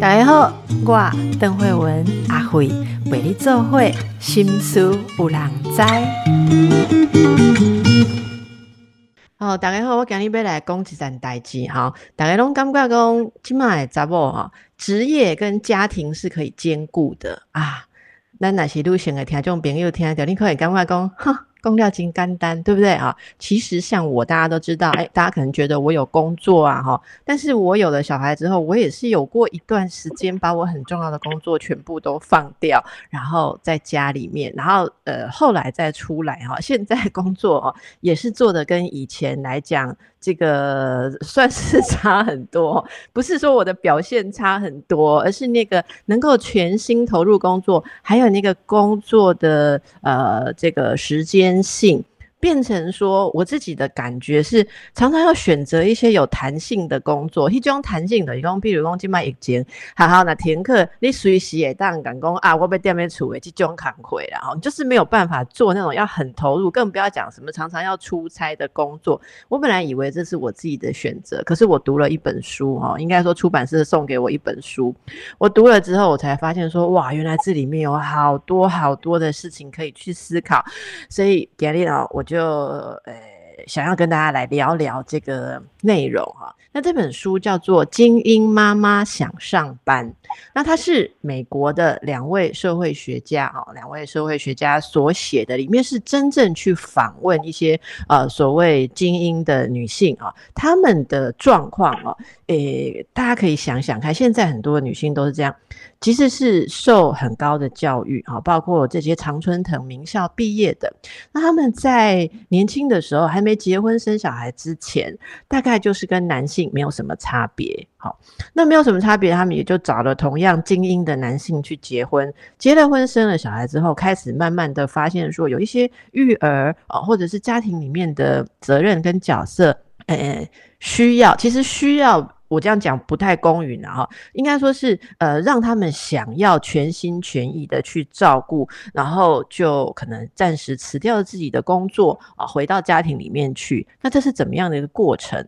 大家好，我邓慧文阿慧为你做会心思有人知。哦，大家好，我今日要来讲一件代志哈。大家拢感觉讲，今麦查某哈，职业跟家庭是可以兼顾的啊。咱若是女性的听众朋友听到，你可以感觉讲，哈。工料金干丹，对不对啊？其实像我，大家都知道，哎，大家可能觉得我有工作啊，哈，但是我有了小孩之后，我也是有过一段时间，把我很重要的工作全部都放掉，然后在家里面，然后呃，后来再出来哈，现在工作哦，也是做的跟以前来讲。这个算是差很多，不是说我的表现差很多，而是那个能够全心投入工作，还有那个工作的呃这个时间人性变成说，我自己的感觉是常常要选择一些有弹性的工作。一种弹性的，一种比如讲今麦疫情，好好那停课，你随时也当赶工啊，我被店面处为这种扛回然后就是没有办法做那种要很投入，更不要讲什么常常要出差的工作。我本来以为这是我自己的选择，可是我读了一本书哈，应该说出版社送给我一本书，我读了之后，我才发现说，哇，原来这里面有好多好多的事情可以去思考。所以杰丽啊，我就就。哎，想要跟大家来聊聊这个内容哈。那这本书叫做《精英妈妈想上班》，那它是美国的两位社会学家啊，两位社会学家所写的，里面是真正去访问一些呃所谓精英的女性啊，她们的状况啊，诶，大家可以想想看，现在很多女性都是这样。其实是受很高的教育啊，包括这些常春藤名校毕业的，那他们在年轻的时候还没结婚生小孩之前，大概就是跟男性没有什么差别。好，那没有什么差别，他们也就找了同样精英的男性去结婚，结了婚生了小孩之后，开始慢慢的发现说，有一些育儿啊，或者是家庭里面的责任跟角色，诶，需要，其实需要。我这样讲不太公允啊哈，应该说是呃，让他们想要全心全意的去照顾，然后就可能暂时辞掉自己的工作啊，回到家庭里面去。那这是怎么样的一个过程？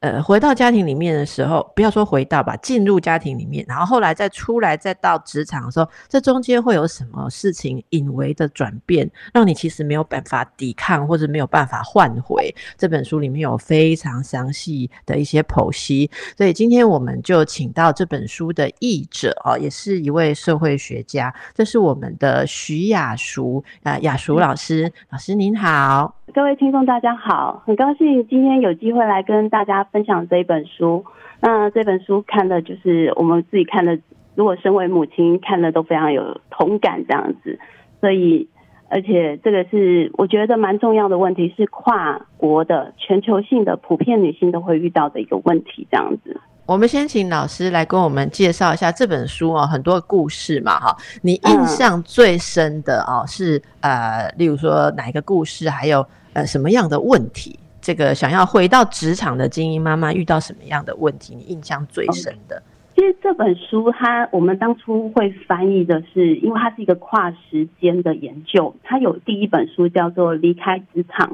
呃，回到家庭里面的时候，不要说回到吧，进入家庭里面，然后后来再出来，再到职场的时候，这中间会有什么事情隐微的转变，让你其实没有办法抵抗，或者没有办法换回？这本书里面有非常详细的一些剖析，所以今天我们就请到这本书的译者啊，也是一位社会学家，这是我们的徐雅淑啊，雅淑老师，老师您好。各位听众，大家好，很高兴今天有机会来跟大家分享这一本书。那这本书看的就是我们自己看的，如果身为母亲看的都非常有同感这样子。所以，而且这个是我觉得蛮重要的问题，是跨国的、全球性的、普遍女性都会遇到的一个问题这样子。我们先请老师来跟我们介绍一下这本书哦，很多故事嘛，哈，你印象最深的哦是呃，例如说哪一个故事，还有呃什么样的问题？这个想要回到职场的精英妈妈遇到什么样的问题？你印象最深的？其实这本书它我们当初会翻译的是，因为它是一个跨时间的研究，它有第一本书叫做《离开职场》。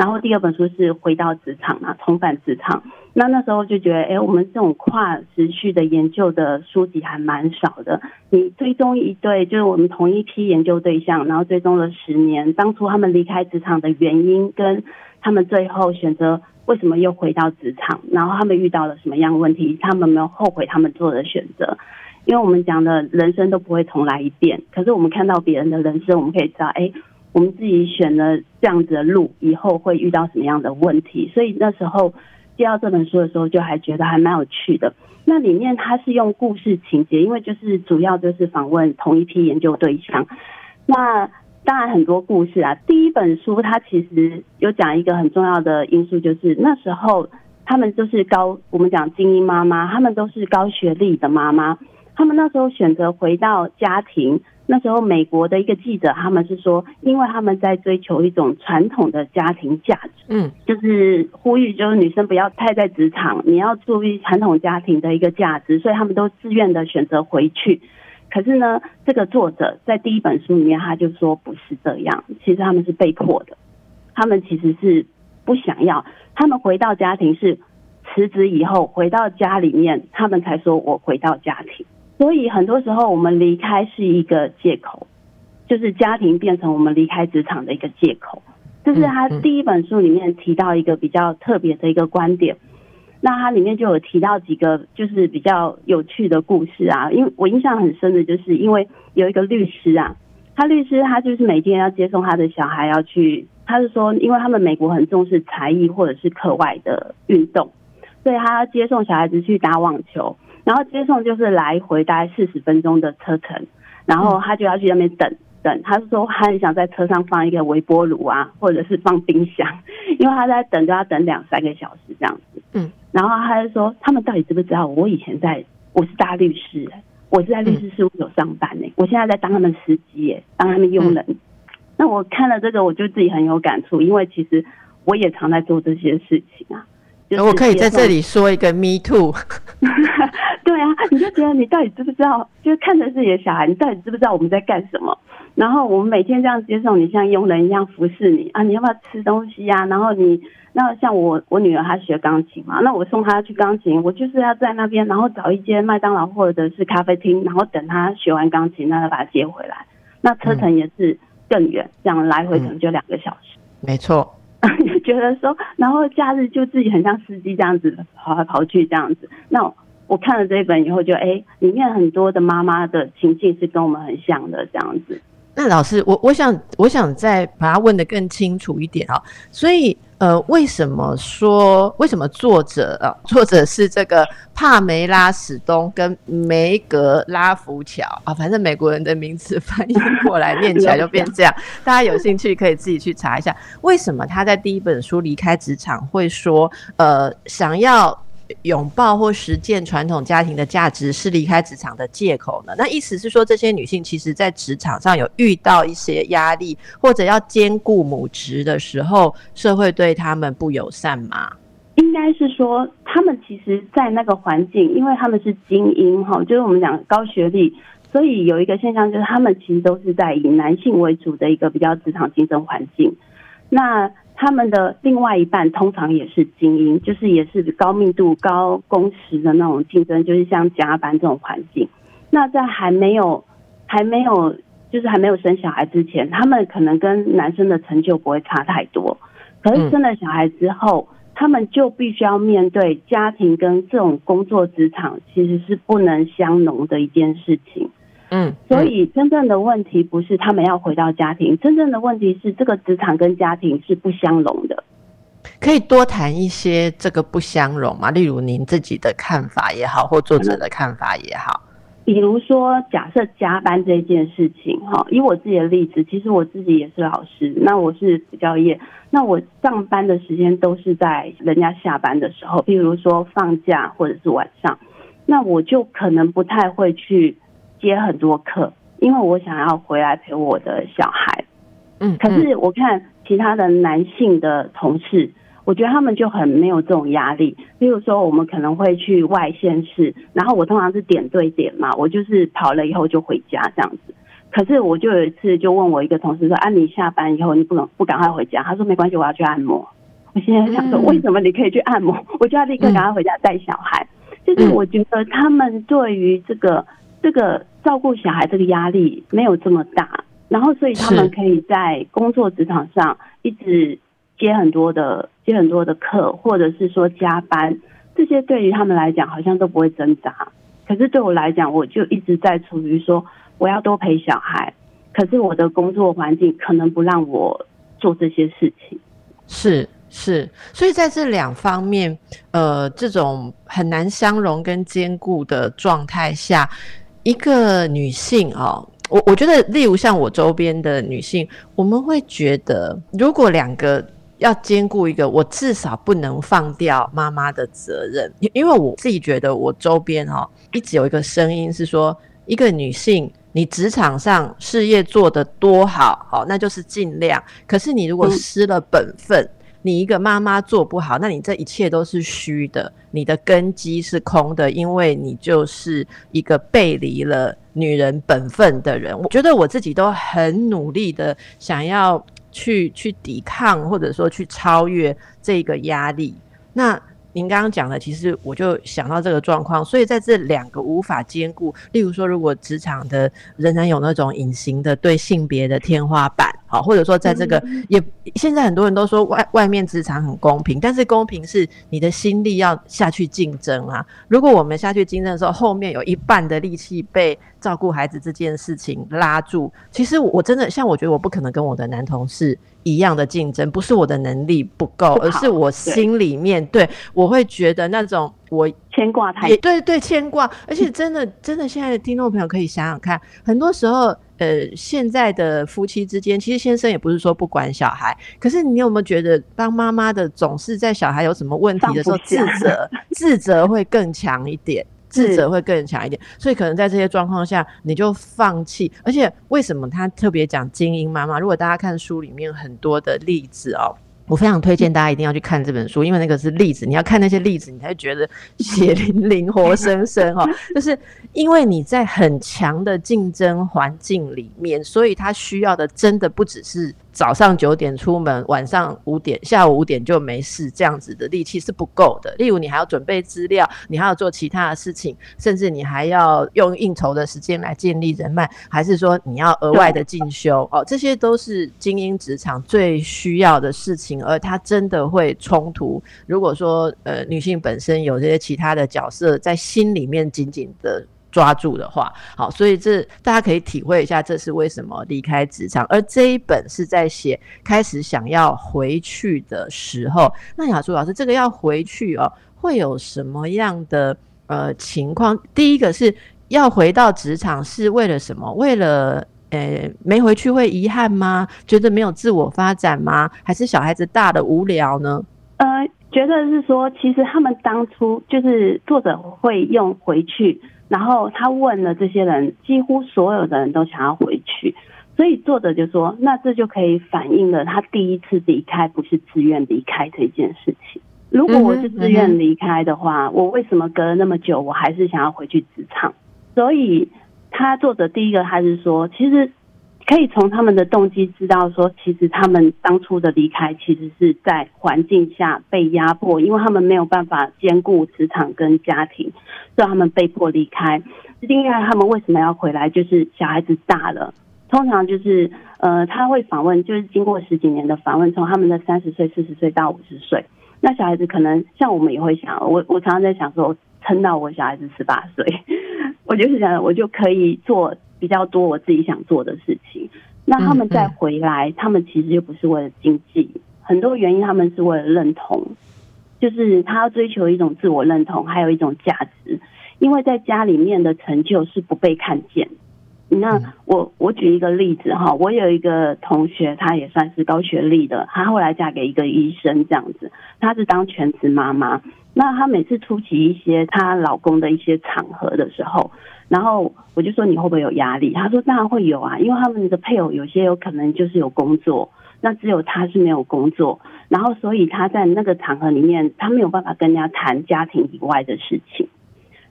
然后第二本书是回到职场啊，重返职场。那那时候就觉得，哎，我们这种跨时序的研究的书籍还蛮少的。你追踪一对，就是我们同一批研究对象，然后追踪了十年，当初他们离开职场的原因，跟他们最后选择为什么又回到职场，然后他们遇到了什么样问题，他们没有后悔他们做的选择。因为我们讲的人生都不会重来一遍，可是我们看到别人的人生，我们可以知道，哎。我们自己选了这样子的路，以后会遇到什么样的问题？所以那时候接到这本书的时候，就还觉得还蛮有趣的。那里面它是用故事情节，因为就是主要就是访问同一批研究对象。那当然很多故事啊。第一本书它其实有讲一个很重要的因素，就是那时候他们就是高，我们讲精英妈妈，他们都是高学历的妈妈，他们那时候选择回到家庭。那时候，美国的一个记者，他们是说，因为他们在追求一种传统的家庭价值，嗯，就是呼吁，就是女生不要太在职场，你要注意传统家庭的一个价值，所以他们都自愿的选择回去。可是呢，这个作者在第一本书里面，他就说不是这样，其实他们是被迫的，他们其实是不想要，他们回到家庭是辞职以后回到家里面，他们才说我回到家庭。所以很多时候我们离开是一个借口，就是家庭变成我们离开职场的一个借口。这是他第一本书里面提到一个比较特别的一个观点。那它里面就有提到几个就是比较有趣的故事啊，因为我印象很深的就是因为有一个律师啊，他律师他就是每天要接送他的小孩要去，他是说因为他们美国很重视才艺或者是课外的运动，所以他要接送小孩子去打网球，然后接送就是来回大概四十分钟的车程，然后他就要去那边等。等，他是说他很想在车上放一个微波炉啊，或者是放冰箱，因为他在等就要等两三个小时这样子。嗯，然后他就说，他们到底知不知道我以前在我是大律师，我是在律师事务所上班呢，我现在在当他们司机，耶，当他们佣人。那我看了这个，我就自己很有感触，因为其实我也常在做这些事情啊。我可以在这里说一个 me too。对啊，你就觉得你到底知不知道？就是看着自己的小孩，你到底知不知道我们在干什么？然后我们每天这样接送你，像佣人一样服侍你啊！你要不要吃东西呀？然后你那像我我女儿她学钢琴嘛，那我送她去钢琴，我就是要在那边，然后找一间麦当劳或者是咖啡厅，然后等她学完钢琴，那再把她接回来。那车程也是更远，这样来回可能就两个小时。没错，就觉得说，然后假日就自己很像司机这样子跑来跑去这样子。那我看了这一本以后，就哎，里面很多的妈妈的情境是跟我们很像的这样子。那老师，我我想我想再把它问的更清楚一点啊。所以呃，为什么说为什么作者啊，作者是这个帕梅拉史东跟梅格拉福乔啊？反正美国人的名字翻译过来念起来就变这样。大家有兴趣可以自己去查一下，为什么他在第一本书离开职场会说呃想要。拥抱或实践传统家庭的价值是离开职场的借口呢？那意思是说，这些女性其实在职场上有遇到一些压力，或者要兼顾母职的时候，社会对他们不友善吗？应该是说，他们其实，在那个环境，因为他们是精英哈，就是我们讲高学历，所以有一个现象就是，他们其实都是在以男性为主的一个比较职场竞争环境。那他们的另外一半通常也是精英，就是也是高密度、高工时的那种竞争，就是像加班这种环境。那在还没有、还没有，就是还没有生小孩之前，他们可能跟男生的成就不会差太多。可是生了小孩之后，他们就必须要面对家庭跟这种工作职场其实是不能相容的一件事情。嗯，所以真正的问题不是他们要回到家庭，真正的问题是这个职场跟家庭是不相容的。可以多谈一些这个不相容吗？例如您自己的看法也好，或作者的看法也好。比如说，假设加班这件事情，哈，以我自己的例子，其实我自己也是老师，那我是补教业，那我上班的时间都是在人家下班的时候，譬如说放假或者是晚上，那我就可能不太会去。接很多课，因为我想要回来陪我的小孩。嗯，可是我看其他的男性的同事，我觉得他们就很没有这种压力。例如说，我们可能会去外县市，然后我通常是点对点嘛，我就是跑了以后就回家这样子。可是我就有一次就问我一个同事说：“啊，你下班以后你不能不赶快回家？”他说：“没关系，我要去按摩。”我现在想说，为什么你可以去按摩？我就要立刻赶快回家带小孩。就是我觉得他们对于这个。这个照顾小孩这个压力没有这么大，然后所以他们可以在工作职场上一直接很多的接很多的课，或者是说加班，这些对于他们来讲好像都不会挣扎。可是对我来讲，我就一直在处于说我要多陪小孩，可是我的工作环境可能不让我做这些事情。是。是，所以在这两方面，呃，这种很难相容跟兼顾的状态下，一个女性哦，我我觉得，例如像我周边的女性，我们会觉得，如果两个要兼顾一个，我至少不能放掉妈妈的责任，因为我自己觉得，我周边哦，一直有一个声音是说，一个女性，你职场上事业做得多好，好，那就是尽量，可是你如果失了本分。你一个妈妈做不好，那你这一切都是虚的，你的根基是空的，因为你就是一个背离了女人本分的人。我觉得我自己都很努力的想要去去抵抗，或者说去超越这个压力。那您刚刚讲的，其实我就想到这个状况，所以在这两个无法兼顾，例如说，如果职场的仍然有那种隐形的对性别的天花板，好，或者说在这个也现在很多人都说外外面职场很公平，但是公平是你的心力要下去竞争啊。如果我们下去竞争的时候，后面有一半的力气被照顾孩子这件事情拉住，其实我真的像我觉得我不可能跟我的男同事。一样的竞争，不是我的能力不够，而是我心里面对我会觉得那种我牵挂太对对牵挂，而且真的真的，现在的听众朋友可以想想看，很多时候呃，现在的夫妻之间，其实先生也不是说不管小孩，可是你有没有觉得当妈妈的总是在小孩有什么问题的时候自责，自责会更强一点。自责会更强一点，所以可能在这些状况下，你就放弃。而且为什么他特别讲精英妈妈？如果大家看书里面很多的例子哦，我非常推荐大家一定要去看这本书，因为那个是例子，你要看那些例子，你才觉得血淋 淋、活生生哈。就是因为你在很强的竞争环境里面，所以他需要的真的不只是。早上九点出门，晚上五点、下午五点就没事，这样子的力气是不够的。例如，你还要准备资料，你还要做其他的事情，甚至你还要用应酬的时间来建立人脉，还是说你要额外的进修哦？这些都是精英职场最需要的事情，而它真的会冲突。如果说呃，女性本身有这些其他的角色在心里面紧紧的。抓住的话，好，所以这大家可以体会一下，这是为什么离开职场。而这一本是在写开始想要回去的时候。那雅珠老师，这个要回去哦，会有什么样的呃情况？第一个是要回到职场是为了什么？为了呃没回去会遗憾吗？觉得没有自我发展吗？还是小孩子大的无聊呢？呃，觉得是说，其实他们当初就是作者会用回去。然后他问了这些人，几乎所有的人都想要回去，所以作者就说，那这就可以反映了他第一次离开不是自愿离开这件事情。如果我是自愿离开的话，我为什么隔了那么久，我还是想要回去职场？所以他作者第一个还是说，其实。可以从他们的动机知道，说其实他们当初的离开，其实是在环境下被压迫，因为他们没有办法兼顾职场跟家庭，所以他们被迫离开。另外，他们为什么要回来？就是小孩子大了，通常就是呃，他会访问，就是经过十几年的访问，从他们的三十岁、四十岁到五十岁，那小孩子可能像我们也会想，我我常常在想说，撑到我小孩子十八岁，我就是想我就可以做。比较多我自己想做的事情，那他们再回来，他们其实又不是为了经济，很多原因他们是为了认同，就是他要追求一种自我认同，还有一种价值，因为在家里面的成就是不被看见。那我我举一个例子哈，我有一个同学，她也算是高学历的，她后来嫁给一个医生这样子，她是当全职妈妈，那她每次出席一些她老公的一些场合的时候。然后我就说你会不会有压力？她说当然会有啊，因为他们的配偶有些有可能就是有工作，那只有他是没有工作，然后所以他在那个场合里面，他没有办法跟人家谈家庭以外的事情，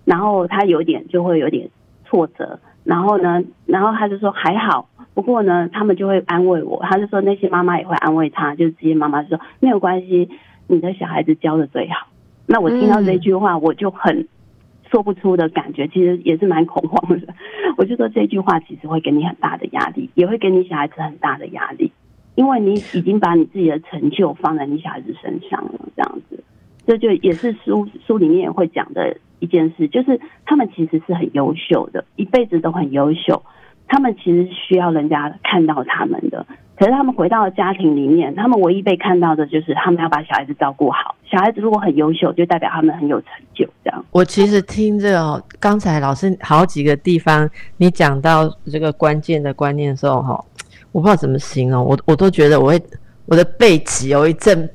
然后他有点就会有点挫折，然后呢，然后他就说还好，不过呢，他们就会安慰我，他就说那些妈妈也会安慰他，就是这些妈妈说没有关系，你的小孩子教的最好。那我听到这句话，我就很。说不出的感觉，其实也是蛮恐慌的。我就说这句话其实会给你很大的压力，也会给你小孩子很大的压力，因为你已经把你自己的成就放在你小孩子身上了。这样子，这就也是书书里面会讲的一件事，就是他们其实是很优秀的，一辈子都很优秀。他们其实需要人家看到他们的，可是他们回到家庭里面，他们唯一被看到的就是他们要把小孩子照顾好。小孩子如果很优秀，就代表他们很有成就。这样，我其实听这个刚才老师好几个地方，你讲到这个关键的观念的时候，哈，我不知道怎么形容，我我都觉得我会我的背脊有一阵。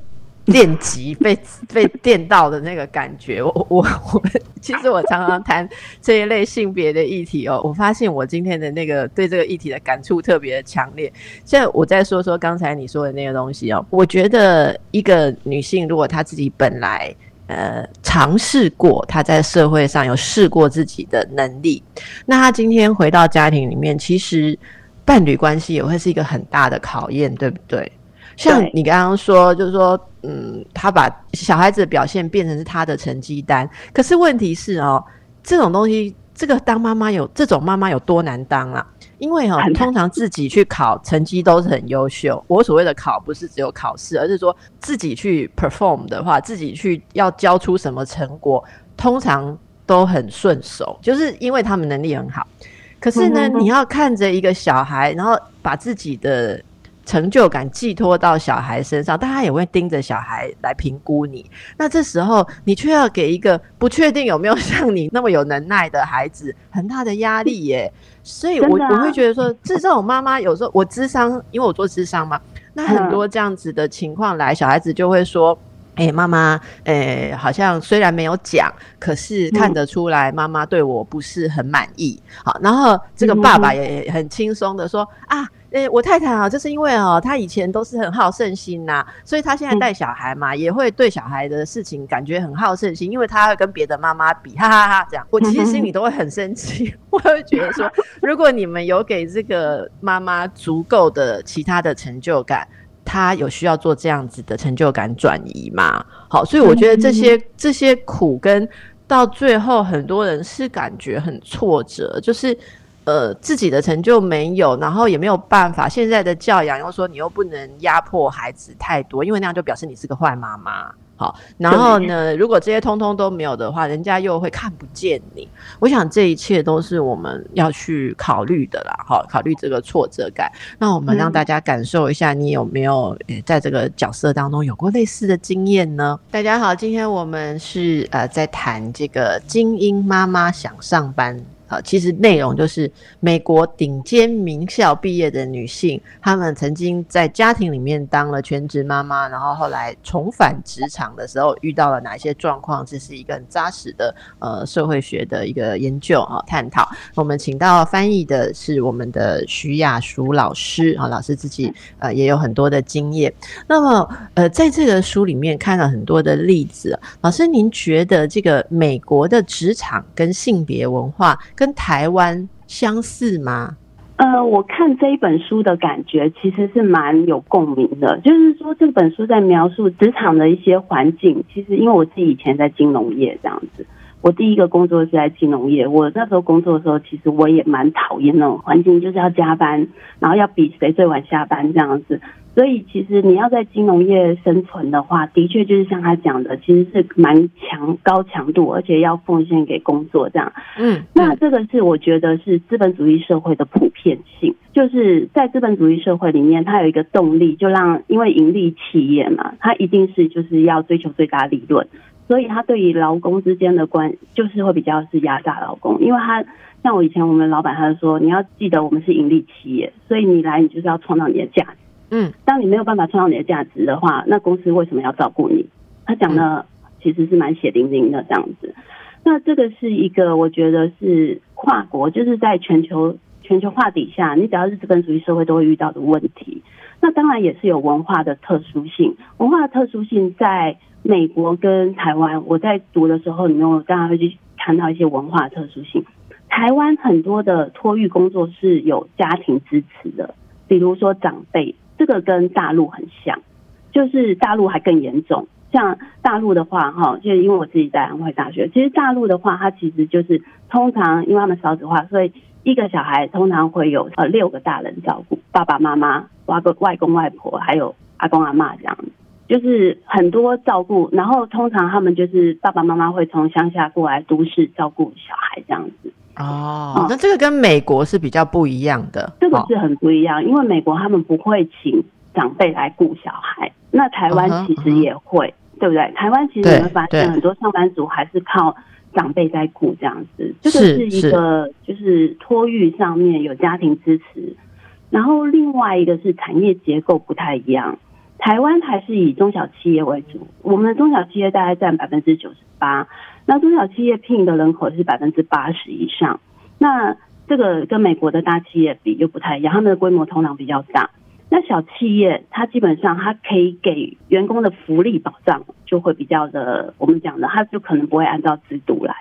电极被被电到的那个感觉，我我我，其实我常常谈这一类性别的议题哦。我发现我今天的那个对这个议题的感触特别强烈。现在我再说说刚才你说的那个东西哦。我觉得一个女性如果她自己本来呃尝试过，她在社会上有试过自己的能力，那她今天回到家庭里面，其实伴侣关系也会是一个很大的考验，对不对？像你刚刚说，就是说，嗯，他把小孩子的表现变成是他的成绩单，可是问题是哦，这种东西，这个当妈妈有这种妈妈有多难当啊？因为哦通常自己去考，成绩都是很优秀。我所谓的考，不是只有考试，而是说自己去 perform 的话，自己去要交出什么成果，通常都很顺手，就是因为他们能力很好。可是呢，嗯哼哼你要看着一个小孩，然后把自己的成就感寄托到小孩身上，大家也会盯着小孩来评估你。那这时候，你却要给一个不确定有没有像你那么有能耐的孩子很大的压力耶。所以我，我会觉得说，这这种妈妈有时候我智商，因为我做智商嘛，那很嗯多这样子的情况来，小孩子就会说。哎、妈妈，哎、好像虽然没有讲，可是看嗯得出来妈妈对我不是很满意。好，然后这个爸爸也很轻松的说、啊，呃，我太太啊，就是因为哦，她以前都是很好胜心呐、所以她现在带小孩嘛，也会对小孩的事情感觉很好胜心，因为她会跟别的妈妈比，哈哈哈这样。我其实心里都会很生气，我会觉得说，如果你们有给这个妈妈足够的其他的成就感。她有需要做这样子的成就感转移吗？好，所以我觉得这些、这些苦跟到最后，很多人是感觉很挫折，就是呃自己的成就没有，然后也没有办法。现在的教养又说你又不能压迫孩子太多，因为那样就表示你是个坏妈妈。好，然后呢，如果这些通通都没有的话，人家又会看不见你。我想这一切都是我们要去考虑的啦，好，考虑这个挫折感。那我们让嗯大家感受一下，你有没有呃在这个角色当中有过类似的经验呢？大家好，今天我们是呃在谈这个精英妈妈想上班。呃，其实内容就是美国顶尖名校毕业的女性，她们曾经在家庭里面当了全职妈妈，然后后来重返职场的时候遇到了哪些状况？这是一个很扎实的呃社会学的一个研究啊、探讨。我们请到翻译的是我们的徐雅淑老师啊，老师自己呃也有很多的经验。那么呃，在这个书里面看了很多的例子，老师您觉得这个美国的职场跟性别文化跟台湾相似吗？呃，我看这一本书的感觉其实是蛮有共鸣的，就是说这本书在描述职场的一些环境。其实因为我自己以前在金融业这样子，我第一个工作是在金融业，我那时候工作的时候，其实我也蛮讨厌那种环境，就是要加班，然后要比谁最晚下班这样子。所以其实你要在金融业生存的话，的确就是像他讲的，其实是蛮强高强度，而且要奉献给工作这样。嗯，那这个是我觉得是资本主义社会的普遍性，就是在资本主义社会里面，它有一个动力，就让因为盈利企业嘛，它一定是就是要追求最大利润，所以它对于劳工之间的关就是会比较是压榨劳工，因为他像我以前我们老板他就说，你要记得我们是盈利企业，所以你来你就是要创造你的价值。嗯，当你没有办法创造你的价值的话，那公司为什么要照顾你？他讲的其实是蛮血淋淋的这样子。那这个是一个我觉得是跨国，就是在全球全球化底下，你只要是资本主义社会都会遇到的问题。那当然也是有文化的特殊性，文化的特殊性在美国跟台湾，我在读的时候，你们我当然会去看到一些文化的特殊性。台湾很多的托育工作是有家庭支持的，比如说长辈，这个跟大陆很像，就是大陆还更严重。像大陆的话，哈，就因为我自己在安徽大学，其实大陆的话，它其实就是通常因为他们少子化，所以一个小孩通常会有呃六个大人照顾，爸爸妈妈、外公外公外婆，还有阿公阿妈这样。就是很多照顾，然后通常他们就是爸爸妈妈会从乡下过来都市照顾小孩这样子。哦，那这个跟美国是比较不一样的。哦这个是很不一样，因为美国他们不会请长辈来顾小孩，那台湾其实也会，对不对？台湾其实你会发对现很多上班族还是靠长辈在顾这样子，这个是是一个就是托育上面有家庭支持，然后另外一个是产业结构不太一样。台湾还是以中小企业为主，我们的中小企业大概占百分之九十八，那中小企业聘的人口是百分之八十以上。那这个跟美国的大企业比又不太一样，他们的规模通常比较大。那小企业它基本上它可以给员工的福利保障就会比较的，我们讲的，它就可能不会按照制度来。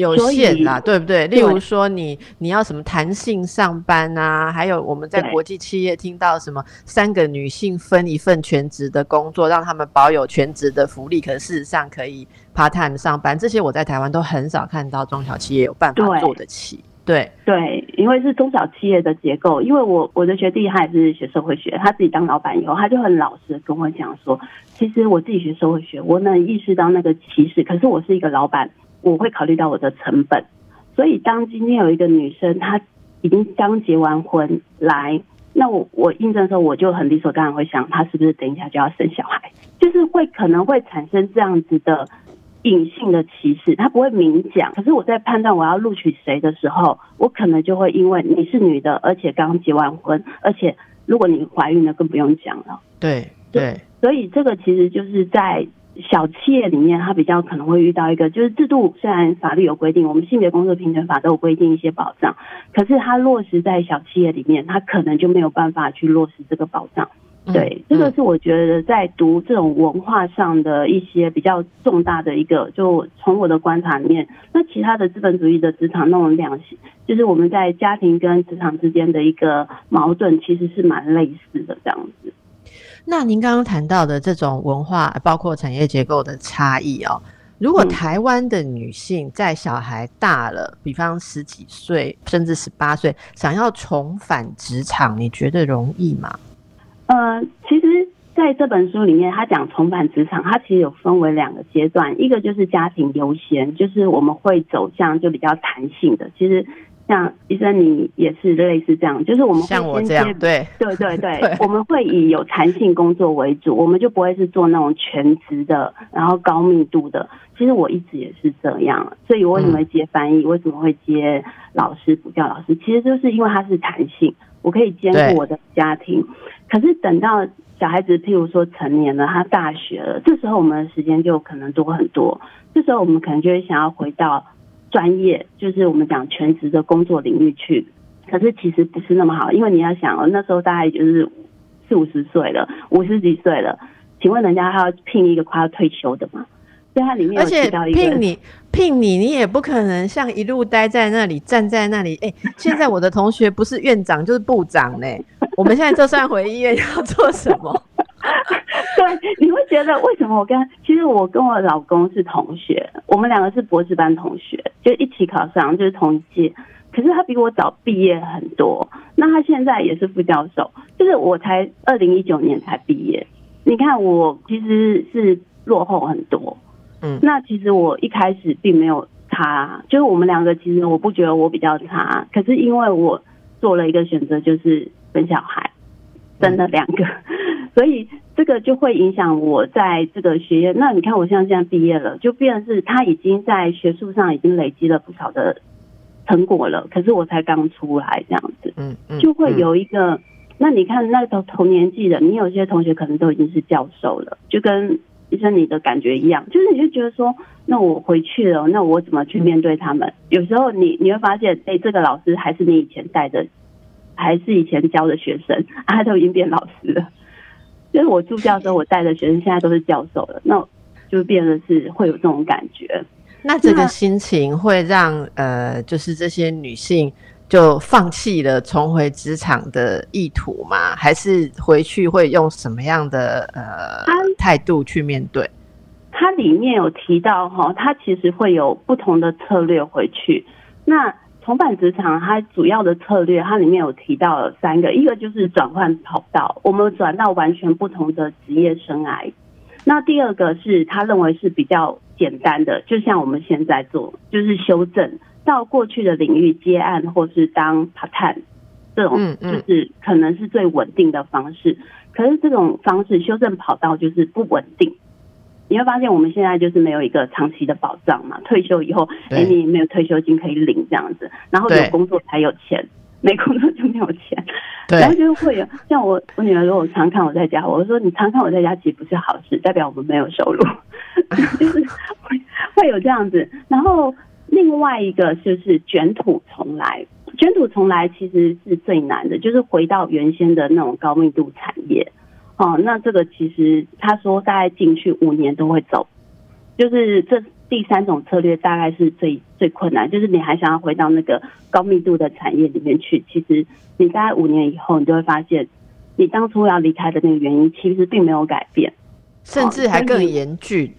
有限啦，对不对？例如说你你要什么弹性上班啊，还有我们在国际企业听到什么三个女性分一份全职的工作，让他们保有全职的福利，可事实上可以 part time 上班，这些我在台湾都很少看到中小企业有办法做得起。对对，因为是中小企业的结构，因为我我的学弟他也是学社会学，他自己当老板以后，他就很老实跟我讲说，其实我自己学社会学，我能意识到那个歧视，可是我是一个老板。我会考虑到我的成本，所以当今天有一个女生，她已经刚结完婚来，那我我应征的时候，我就很理所当然会想，她是不是等一下就要生小孩？就是会可能会产生这样子的隐性的歧视，她不会明讲，可是我在判断我要录取谁的时候，我可能就会因为你是女的，而且刚结完婚，而且如果你怀孕了，更不用讲了。对对，所以这个其实就是在。小企业里面，它比较可能会遇到一个，就是制度虽然法律有规定，我们性别工作平等法都有规定一些保障，可是它落实在小企业里面，它可能就没有办法去落实这个保障。对，这个是我觉得在读这种文化上的一些比较重大的一个，就从我的观察里面，那其他的资本主义的职场那种两性，就是我们在家庭跟职场之间的一个矛盾，其实是蛮类似的这样子。那您刚刚谈到的这种文化，包括产业结构的差异哦，如果台湾的女性在小孩大了，比方十几岁甚至十八岁，想要重返职场，你觉得容易吗？呃，其实在这本书里面，他讲重返职场，它其实有分为两个阶段，一个就是家庭优先，就是我们会走向就比较弹性的，其实。像医生，你也是类似这样，就是我们像我这样，对对对 对，我们会以有弹性工作为主，我们就不会是做那种全职的，然后高密度的。其实我一直也是这样，所以我为什么会接翻译，为什么会接老师补教老师？其实就是因为它是弹性，我可以兼顾我的家庭。可是等到小孩子，譬如说成年了，他大学了，这时候我们的时间就可能多很多。这时候我们可能就会想要回到。专业就是我们讲全职的工作领域去，可是其实不是那么好，因为你要想哦，那时候大概就是四五十岁了，五十几岁了，请问人家还要聘一个快要退休的吗？所以它里面而且聘你聘你，你也不可能像一路待在那里，站在那里。哎，现在我的同学不是院长就是部长呢，我们现在就算回医院要做什么？对，你会觉得为什么我跟其实我跟我老公是同学，我们两个是博士班同学，就一起考上，就是同一届。可是他比我早毕业很多，那他现在也是副教授，就是我才二零一九年才毕业。你看我其实是落后很多，嗯，那其实我一开始并没有差，就是我们两个其实我不觉得我比较差，可是因为我做了一个选择，就是生小孩，生了两个。所以这个就会影响我在这个学业。那你看，我像现在毕业了，就变是他已经在学术上已经累积了不少的成果了。可是我才刚出来这样子，嗯嗯，就会有一个。那你看，那同同年纪的，你有些同学可能都已经是教授了，就跟医生你的感觉一样，就是你就觉得说，那我回去了，那我怎么去面对他们？有时候你你会发现，哎，这个老师还是你以前带的，还是以前教的学生，他都已经变老师了。就是我助教的时候，我带的学生现在都是教授了，那就变得是会有这种感觉。那这个心情会让呃，就是这些女性就放弃了重回职场的意图吗？还是回去会用什么样的呃态度去面对？它里面有提到哈，它其实会有不同的策略回去。那重返职场，它主要的策略，它里面有提到三个，一个就是转换跑道，我们转到完全不同的职业生涯。那第二个是他认为是比较简单的，就像我们现在做，就是修正到过去的领域接案或是当 part time 这种，就是可能是最稳定的方式。可是这种方式修正跑道就是不稳定。你会发现，我们现在就是没有一个长期的保障嘛。退休以后，哎，你没有退休金可以领这样子，然后有工作才有钱，没工作就没有钱。然后就会有像我我女儿如果常看我在家，我说你常看我在家其实不是好事，代表我们没有收入，就是会会有这样子。然后另外一个就是卷土重来，卷土重来其实是最难的，就是回到原先的那种高密度产业。哦，那这个其实他说大概进去五年都会走，就是这第三种策略大概是最最困难，就是你还想要回到那个高密度的产业里面去，其实你大概五年以后，你就会发现，你当初要离开的那个原因其实并没有改变，甚至还更严峻。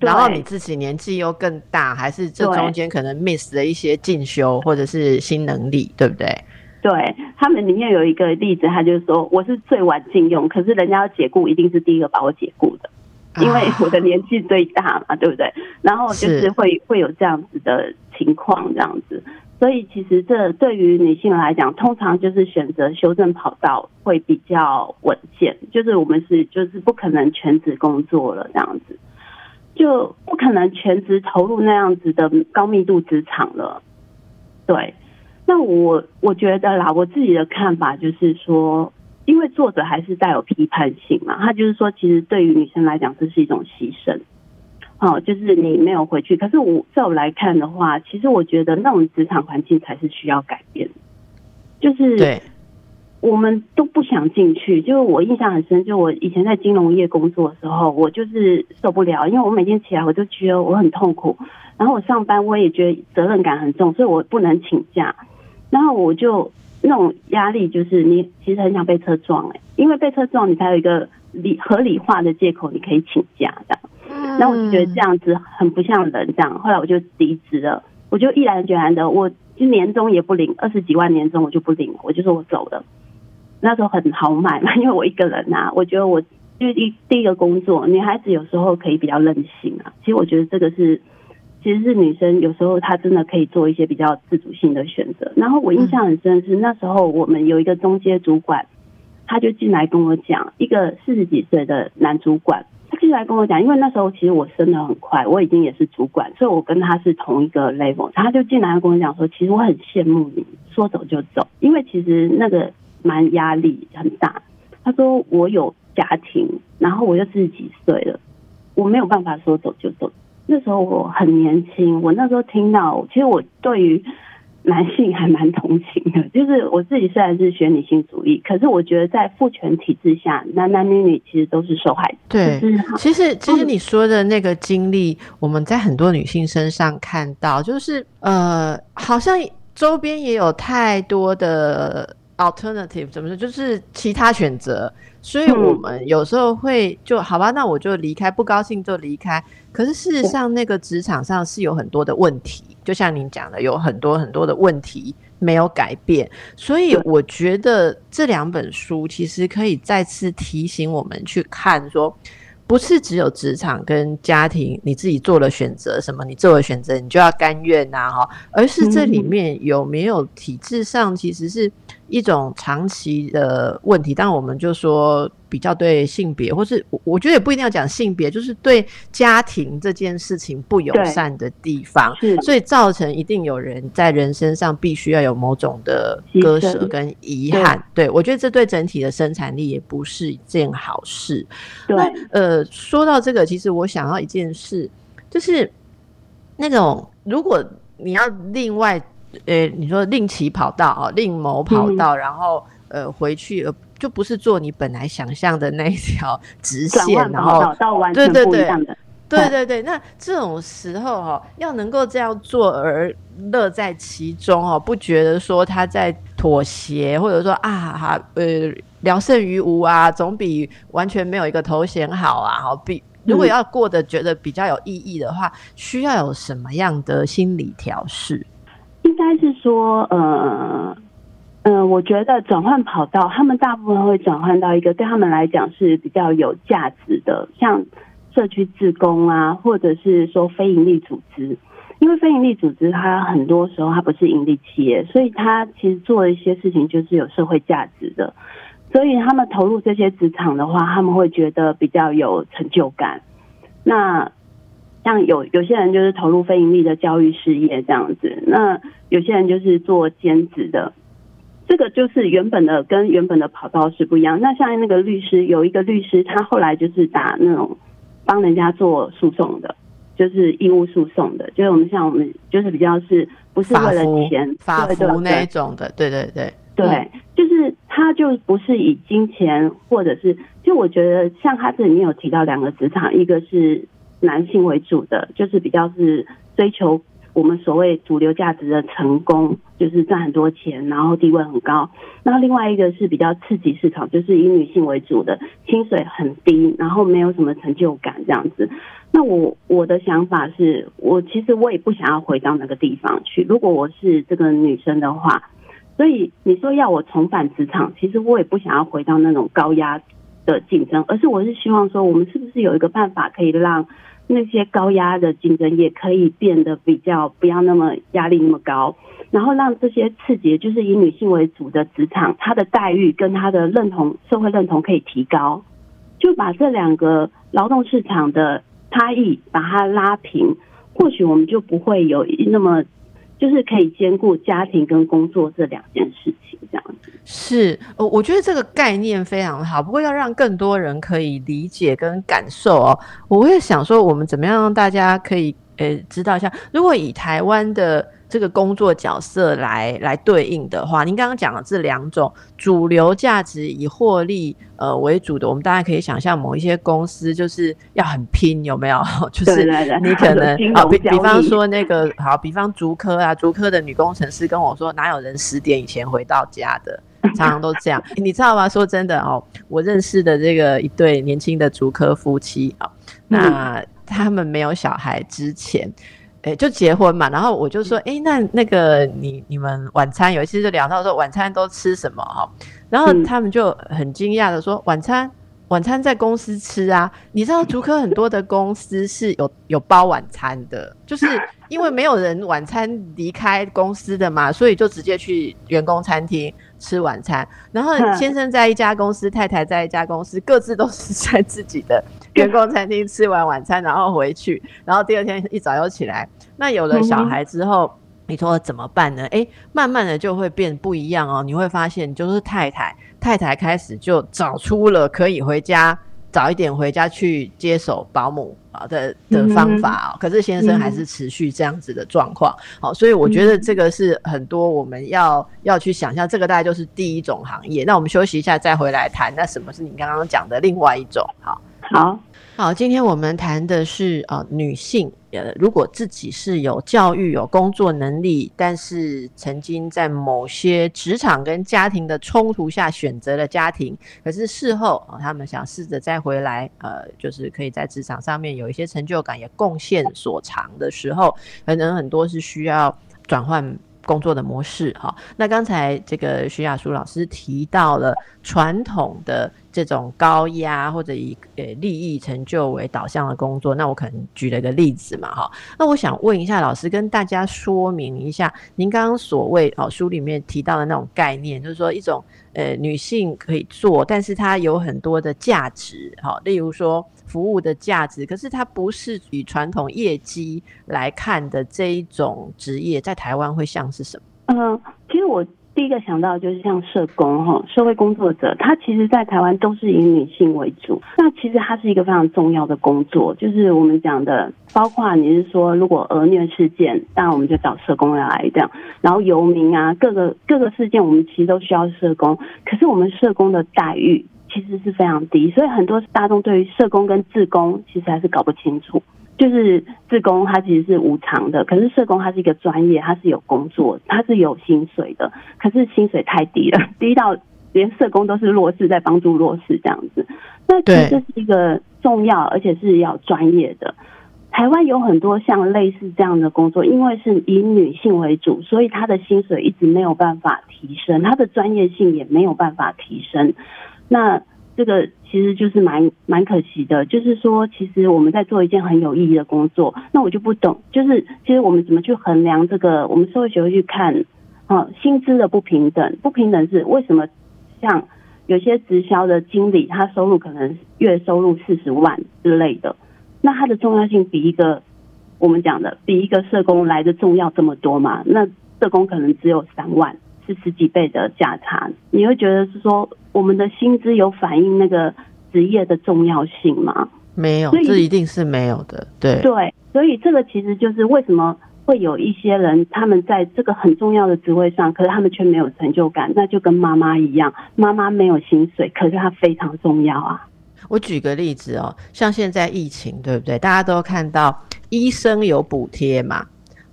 然后你自己年纪又更大，还是这中间可能 miss 了一些进修或者是新能力，对不对？对他们里面有一个例子，他就说我是最晚进用，可是人家要解雇，一定是第一个把我解雇的，因为我的年纪最大嘛，对不对？然后就是是会会有这样子的情况，这样子。所以其实这对于女性来讲，通常就是选择修正跑道会比较稳健，就是我们是就是不可能全职工作了这样子，就不可能全职投入那样子的高密度职场了。对，那我我觉得啦，我自己的看法就是说，因为作者还是带有批判性嘛，他就是说，其实对于女生来讲，这是一种牺牲。哦，就是你没有回去，可是我在我来看的话，其实我觉得那种职场环境才是需要改变。就是对，我们都不想进去。就是我印象很深，就我以前在金融业工作的时候，我就是受不了，因为我每天起来我就觉得我很痛苦，然后我上班我也觉得责任感很重，所以我不能请假，然后我就那种压力就是你其实很想被车撞哎、因为被车撞你才有一个理合理化的借口，你可以请假这样。然后我就觉得这样子很不像人，这样。后来我就离职了，我就毅然决然的，我就年终也不领，二十几万年终我就不领，我就说我走了。那时候很豪迈嘛，因为我一个人啊，我觉得我就一第一个工作，女孩子有时候可以比较任性啊。其实我觉得这个是，其实是女生有时候她真的可以做一些比较自主性的选择。然后我印象很深是那时候我们有一个中阶主管，他就进来跟我讲，一个四十几岁的男主管。他进来跟我讲，因为那时候其实我升的很快，我已经也是主管，所以我跟他是同一个 level。他就进来跟我讲说，其实我很羡慕你，说走就走，因为其实那个蛮压力很大。他说我有家庭，然后我又四十几岁了，我没有办法说走就走。那时候我很年轻，我那时候听到，其实我对于男性还蛮同情的，就是我自己虽然是学女性主义，可是我觉得在父权体制下，男男女女其实都是受害者。对就是其实，其实你说的那个经历，我们在很多女性身上看到，就是呃，好像周边也有太多的 alternative，怎么说，就是其他选择，所以嗯。我们有时候会就好吧，那我就离开，不高兴就离开。可是事实上，那个职场上是有很多的问题，就像您讲的，有很多很多的问题没有改变，所以我觉得这两本书其实可以再次提醒我们去看说。不是只有职场跟家庭，你自己做了选择，什么你做了选择，你就要甘愿呐、哈，而是这里嗯面有没有体制上其实是一种长期的问题。当然，我们就说比较对性别，或是我我觉得也不一定要讲性别，就是对家庭这件事情不友善的地方，所以造成一定有人在人身上必须要有某种的割舍跟遗憾。对我觉得这对整体的生产力也不是一件好事。对那呃，说到这个，其实我想要一件事，就是那种如果你要另外呃，你说另起跑道啊，另谋跑嗯道，然后呃回去，呃，就不是做你本来想象的那一条 直线，然后跑道到完全对对对不一样的。对对对，那这种时候哈、要能够这样做而乐在其中哦，不觉得说他在妥协，或者说啊哈呃聊胜于无啊，总比完全没有一个头衔好啊。好，比如果嗯要过得觉得比较有意义的话，需要有什么样的心理调试？应该是说，呃，呃，我觉得转换跑道，他们大部分会转换到一个对他们来讲是比较有价值的，像社区自工啊，或者是说非营利组织。因为非营利组织它很多时候它不是盈利企业，所以它其实做的一些事情就是有社会价值的，所以他们投入这些职场的话，他们会觉得比较有成就感。那像有有些人就是投入非盈利的教育事业这样子，那有些人就是做兼职的，这个就是原本的跟原本的跑道是不一样。那像那个律师，有一个律师，他后来就是打那种帮人家做诉讼的，就是义务诉讼的，就是我们像我们就是比较是不是为了钱，法对对服那一对种的，对对对，对，就是他就不是以金钱，或者是就我觉得像他这里面有提到两个职场，一个是男性为主的，就是比较是追求我们所谓主流价值的成功，就是赚很多钱，然后地位很高。那另外一个是比较刺激市场，就是以女性为主的，薪水很低，然后没有什么成就感这样子。那我我的想法是，我其实我也不想要回到那个地方去。如果我是这个女生的话，所以你说要我重返职场，其实我也不想要回到那种高压的竞争，而是我是希望说，我们是不是有一个办法可以让那些高压的竞争也可以变得比较不要那么压力那么高，然后让这些刺激就是以女性为主的职场，它的待遇跟它的认同社会认同可以提高，就把这两个劳动市场的差异把它拉平，或许我们就不会有那么。就是可以兼顾家庭跟工作这两件事情，这样子是，我我觉得这个概念非常好。不过要让更多人可以理解跟感受哦，我会想说，我们怎么样让大家可以呃知道一下，如果以台湾的。这个工作角色来来对应的话，您刚刚讲的这两种主流价值以获利呃为主的，我们大家可以想象某一些公司就是要很拼，有没有？就是你可能啊，比比方说那个好，比方竹科啊，竹科的女工程师跟我说，哪有人十点以前回到家的？常常都这样，你知道吗？说真的哦，我认识的这个一对年轻的竹科夫妻啊，那他们没有小孩之前。哎，就结婚嘛，然后我就说，哎，那那个你你们晚餐有一次就聊到说晚餐都吃什么哈，然后他们就很惊讶的说，晚餐晚餐在公司吃啊，你知道竹科很多的公司是有有包晚餐的，就是因为没有人晚餐离开公司的嘛，所以就直接去员工餐厅。吃晚餐，然后先生在一家公司，太太在一家公司，各自都是在自己的员工餐厅吃完晚餐，然后回去，然后第二天一早又起来。那有了小孩之后，你说怎么办呢？哎，慢慢的就会变不一样哦。你会发现，就是太太太太开始就找出了可以回家。早一点回家去接手保姆啊的的方法哦，可是先生还是持续这样子的状况，好，所以我觉得这个是很多我们要要去想象，这个大概就是第一种行业。那我们休息一下再回来谈，那什么是你刚刚讲的另外一种？好，好。好，今天我们谈的是呃女性，呃，如果自己是有教育、有工作能力，但是曾经在某些职场跟家庭的冲突下选择了家庭，可是事后啊，他们想试着再回来，呃，就是可以在职场上面有一些成就感，也贡献所长的时候，可能很多是需要转换。工作的模式，哈，那刚才这个徐雅淑老师提到了传统的这种高压或者以呃利益成就为导向的工作，那我可能举了一个例子嘛，哈，那我想问一下老师，跟大家说明一下，您刚刚所谓哦书里面提到的那种概念，就是说一种呃女性可以做，但是它有很多的价值，哈，例如说。服务的价值，可是它不是以传统业绩来看的这一种职业，在台湾会像是什么？嗯，其实我第一个想到就是像社工哈，社会工作者，他其实，在台湾都是以女性为主。那其实它是一个非常重要的工作，就是我们讲的，包括你是说，如果儿虐事件，当然我们就找社工来这样。然后游民啊，各个各个事件，我们其实都需要社工。可是我们社工的待遇。其实是非常低，所以很多大众对于社工跟自工其实还是搞不清楚。就是自工他其实是无偿的，可是社工他是一个专业，他是有工作，他是有薪水的。可是薪水太低了，低到连社工都是弱势，在帮助弱势这样子。那其实这是一个重要而且是要专业的。台湾有很多像类似这样的工作，因为是以女性为主，所以她的薪水一直没有办法提升，她的专业性也没有办法提升。那这个其实就是蛮蛮可惜的，就是说，其实我们在做一件很有意义的工作。那我就不懂，就是其实我们怎么去衡量这个？我们社会学会去看，啊，薪资的不平等，不平等是为什么？像有些直销的经理，他收入可能月收入四十万之类的，那他的重要性比一个我们讲的比一个社工来的重要这么多嘛？那社工可能只有三万。是十几倍的价差，你会觉得是说我们的薪资有反映那个职业的重要性吗？没有，这一定是没有的。对对，所以这个其实就是为什么会有一些人他们在这个很重要的职位上，可是他们却没有成就感，那就跟妈妈一样，妈妈没有薪水，可是她非常重要啊。我举个例子哦，像现在疫情，对不对？大家都看到医生有补贴嘛，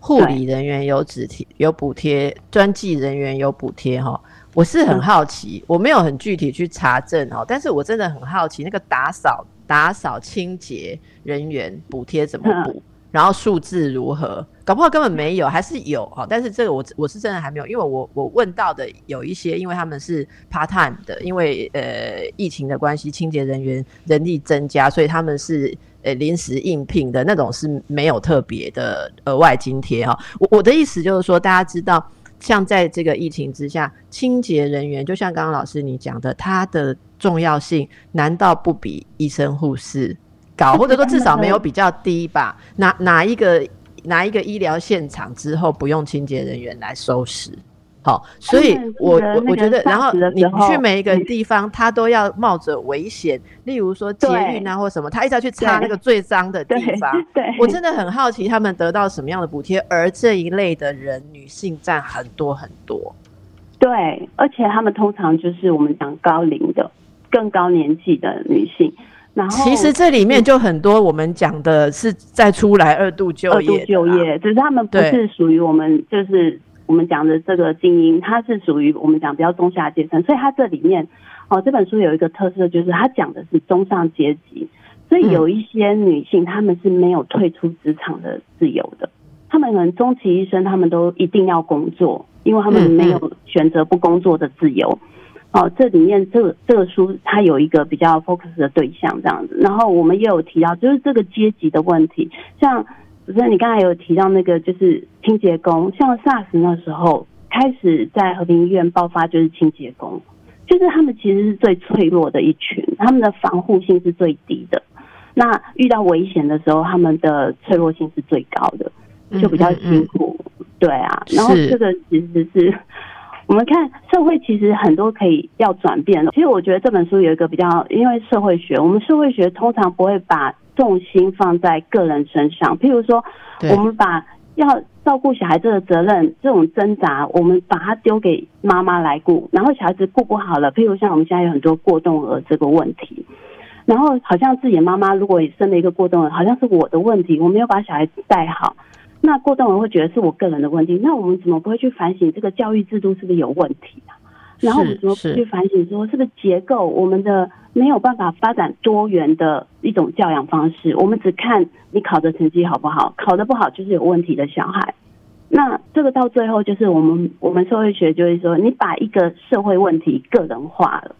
护理人员有补贴，有补贴，专技人员有补贴哈。我是很好奇，我没有很具体去查证哦，但是我真的很好奇，那个打扫、打扫、清洁人员补贴怎么补？然后数字如何？搞不好根本没有，还是有哈。但是这个我我是真的还没有，因为我我问到的有一些，因为他们是 part time 的，因为呃疫情的关系，清洁人员人力增加，所以他们是呃临时应聘的那种是没有特别的额外津贴哈。我我的意思就是说，大家知道，像在这个疫情之下，清洁人员就像刚刚老师你讲的，它的重要性难道不比医生护士？高，或者说至少没有比较低吧？哪哪一个哪一个医疗现场之后不用清洁人员来收拾？好，所以我我我觉得，然后你去每一个地方，他都要冒着危险，例如说捷运啊或什么，他一直要去擦那个最脏的 地方。对，我真的很好奇他们得到什么样的补贴，而这一类的人，女性占很多很多。对，而且他们通常就是我们讲高龄的、更高年纪的女性。然后，其实这里面就很多我们讲的是在出来二度就业，二度就业，只是他们不是属于我们，就是我们讲的这个精英，他是属于我们讲比较中下阶层，所以他这里面哦，这本书有一个特色，就是他讲的是中上阶级，所以有一些女性她们是没有退出职场的自由的，她们可能终其一生，她们都一定要工作，因为她们没有选择不工作的自由。哦，这里面这个这个书它有一个比较 focus 的对象这样子，然后我们也有提到，就是这个阶级的问题。像主持人你刚才有提到那个就是清洁工，像 SARS 那时候开始在和平医院爆发，就是清洁工，就是他们其实是最脆弱的一群，他们的防护性是最低的。那遇到危险的时候，他们的脆弱性是最高的，就比较辛苦。对啊，然后这个其实是。我们看社会其实很多可以要转变的。其实我觉得这本书有一个比较，因为社会学，我们社会学通常不会把重心放在个人身上。譬如说，我们把要照顾小孩子的责任这种挣扎，我们把它丢给妈妈来顾，然后小孩子顾不好了。譬如像我们现在有很多过动儿这个问题，然后好像自己的妈妈如果也生了一个过动儿，好像是我的问题，我没有把小孩子带好。那过动人会觉得是我个人的问题，那我们怎么不会去反省这个教育制度是不是有问题啊？然后我们怎么不去反省说是不是结构我们的没有办法发展多元的一种教养方式？我们只看你考的成绩好不好，考的不好就是有问题的小孩。那这个到最后就是我们我们社会学就会说，你把一个社会问题个人化了，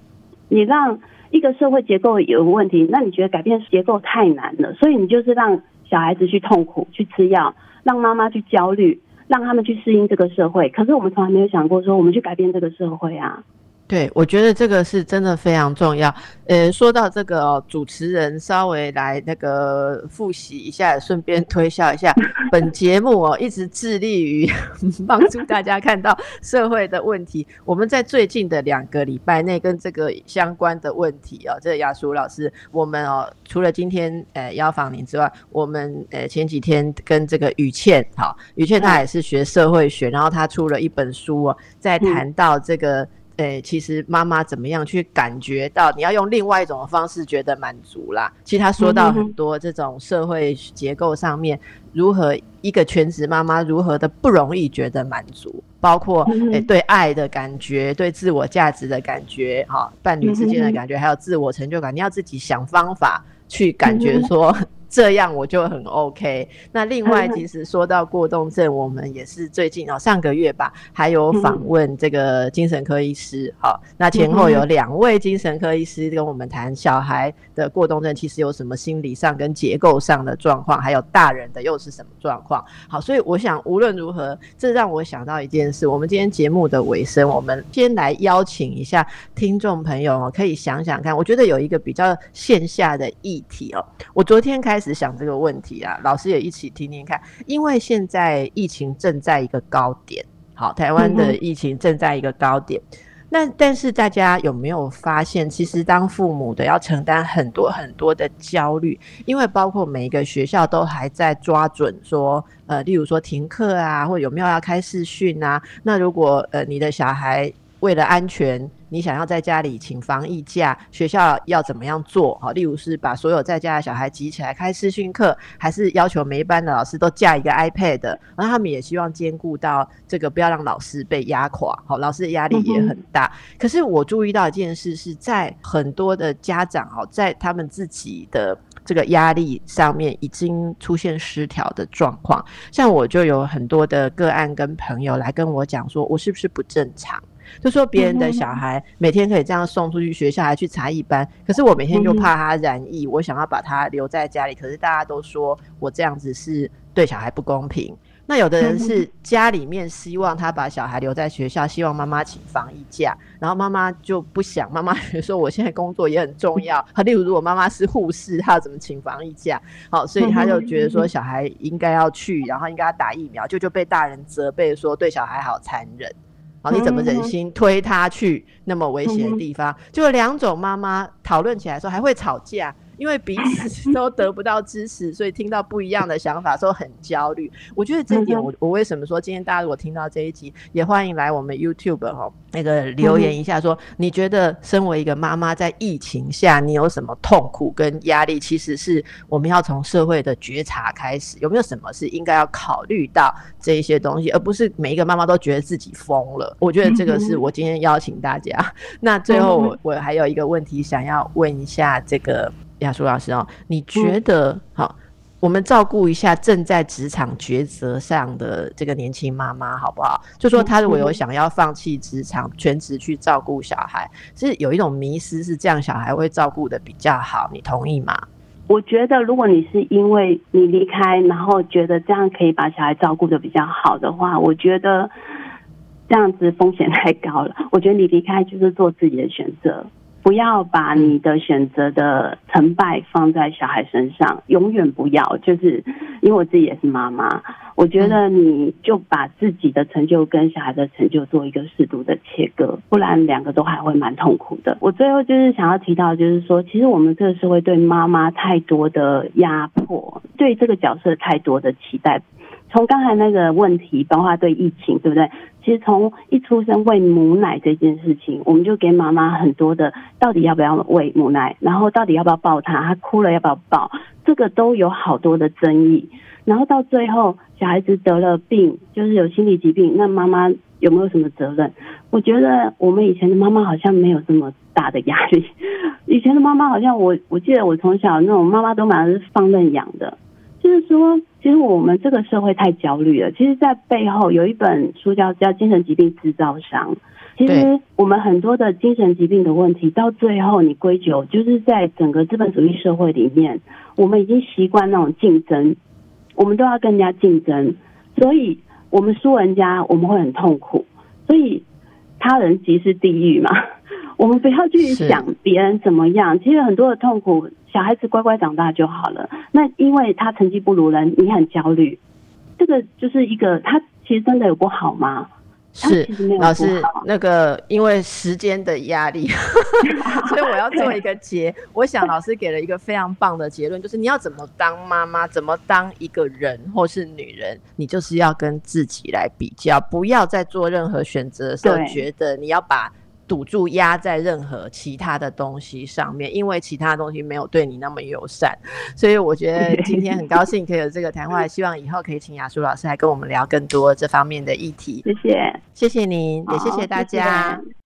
你让一个社会结构有问题，那你觉得改变结构太难了，所以你就是让小孩子去痛苦去吃药。让妈妈去焦虑，让他们去适应这个社会。可是我们从来没有想过说，我们去改变这个社会啊。对，我觉得这个是真的非常重要。呃，说到这个，主持人稍微来那个复习一下，顺便 推销一下本节目哦，一直致力于 帮助大家看到社会的问题。我们在最近的两个礼拜内，跟这个相关的问题哦，这个亚叔老师，我们哦，除了今天呃邀访您之外，我们呃前几天跟这个雨倩，好，雨倩她也是学社会学，然后她出了一本书哦，在谈到这个。诶，其实妈妈怎么样去感觉到？你要用另外一种方式觉得满足啦。其实他说到很多这种社会结构上面，如何一个全职妈妈如何的不容易觉得满足，包括诶对爱的感觉、对自我价值的感觉、哈伴侣之间的感觉，还有自我成就感，你要自己想方法去感觉说。这样我就很 OK。那另外，其实说到过动症，我们也是最近哦，上个月吧，还有访问这个精神科医师。好，那前后有两位精神科医师跟我们谈小孩的过动症，其实有什么心理上跟结构上的状况，还有大人的又是什么状况？好，所以我想无论如何，这让我想到一件事。我们今天节目的尾声，我们先来邀请一下听众朋友哦，可以想想看。我觉得有一个比较线下的议题哦，我昨天开始。只想这个问题啊，老师也一起听听看。因为现在疫情正在一个高点，好，台湾的疫情正在一个高点。那但是大家有没有发现，其实当父母的要承担很多很多的焦虑，因为包括每一个学校都还在抓准说，呃，例如说停课啊，或有没有要开视讯啊？那如果呃你的小孩。为了安全，你想要在家里请防疫假，学校要怎么样做？好，例如是把所有在家的小孩集起来开视讯课，还是要求每一班的老师都架一个 iPad？然后他们也希望兼顾到这个，不要让老师被压垮。好，老师的压力也很大。可是我注意到一件事，是在很多的家长哦，在他们自己的这个压力上面已经出现失调的状况。像我就有很多的个案跟朋友来跟我讲说，我是不是不正常？就说别人的小孩每天可以这样送出去学校，还去茶艺班，可是我每天就怕他染疫，我想要把他留在家里，可是大家都说我这样子是对小孩不公平。那有的人是家里面希望他把小孩留在学校，希望妈妈请防疫假，然后妈妈就不想，妈妈说我现在工作也很重要。好，例如如果妈妈是护士，她要怎么请防疫假？好，所以他就觉得说小孩应该要去，然后应该要打疫苗，就就被大人责备说对小孩好残忍。好，你怎么忍心推他去那么危险的地方？就两种妈妈讨论起来说还会吵架。因为彼此 都得不到支持，所以听到不一样的想法，都很焦虑。我觉得这一点，我我为什么说今天大家如果听到这一集，也欢迎来我们 YouTube 哈那个留言一下，说你觉得身为一个妈妈在疫情下，你有什么痛苦跟压力？其实是我们要从社会的觉察开始，有没有什么是应该要考虑到这一些东西，而不是每一个妈妈都觉得自己疯了。我觉得这个是我今天邀请大家。那最后我我还有一个问题想要问一下这个。亚苏老师哦，你觉得好？我们照顾一下正在职场抉择上的这个年轻妈妈，好不好？就说她如果有想要放弃职场，全职去照顾小孩，是有一种迷失，是这样小孩会照顾的比较好，你同意吗？我觉得，如果你是因为你离开，然后觉得这样可以把小孩照顾的比较好的话，我觉得这样子风险太高了。我觉得你离开就是做自己的选择。不要把你的选择的成败放在小孩身上，永远不要。就是因为我自己也是妈妈，我觉得你就把自己的成就跟小孩的成就做一个适度的切割，不然两个都还会蛮痛苦的。我最后就是想要提到，就是说，其实我们这个社会对妈妈太多的压迫，对这个角色太多的期待。从刚才那个问题，包括对疫情，对不对？其实从一出生喂母奶这件事情，我们就给妈妈很多的，到底要不要喂母奶，然后到底要不要抱她，她哭了要不要抱，这个都有好多的争议。然后到最后，小孩子得了病，就是有心理疾病，那妈妈有没有什么责任？我觉得我们以前的妈妈好像没有这么大的压力。以前的妈妈好像我我记得我从小那种妈妈都蛮是放任养的。就是说，其实我们这个社会太焦虑了。其实，在背后有一本书叫《叫精神疾病制造商》。其实，我们很多的精神疾病的问题，到最后你归咎，就是在整个资本主义社会里面，我们已经习惯那种竞争，我们都要跟人家竞争，所以我们输人家，我们会很痛苦。所以，他人即是地狱嘛。我们不要去想别人怎么样，其实很多的痛苦，小孩子乖乖长大就好了。那因为他成绩不如人，你很焦虑，这个就是一个他其实真的有不好吗？是老师那个因为时间的压力，所以我要做一个结。我想老师给了一个非常棒的结论，就是你要怎么当妈妈，怎么当一个人或是女人，你就是要跟自己来比较，不要再做任何选择的时候觉得你要把。赌注压在任何其他的东西上面，因为其他东西没有对你那么友善，所以我觉得 今天很高兴可以有这个谈话，希望以后可以请雅舒老师来跟我们聊更多这方面的议题。谢谢，谢谢您，也谢谢大家。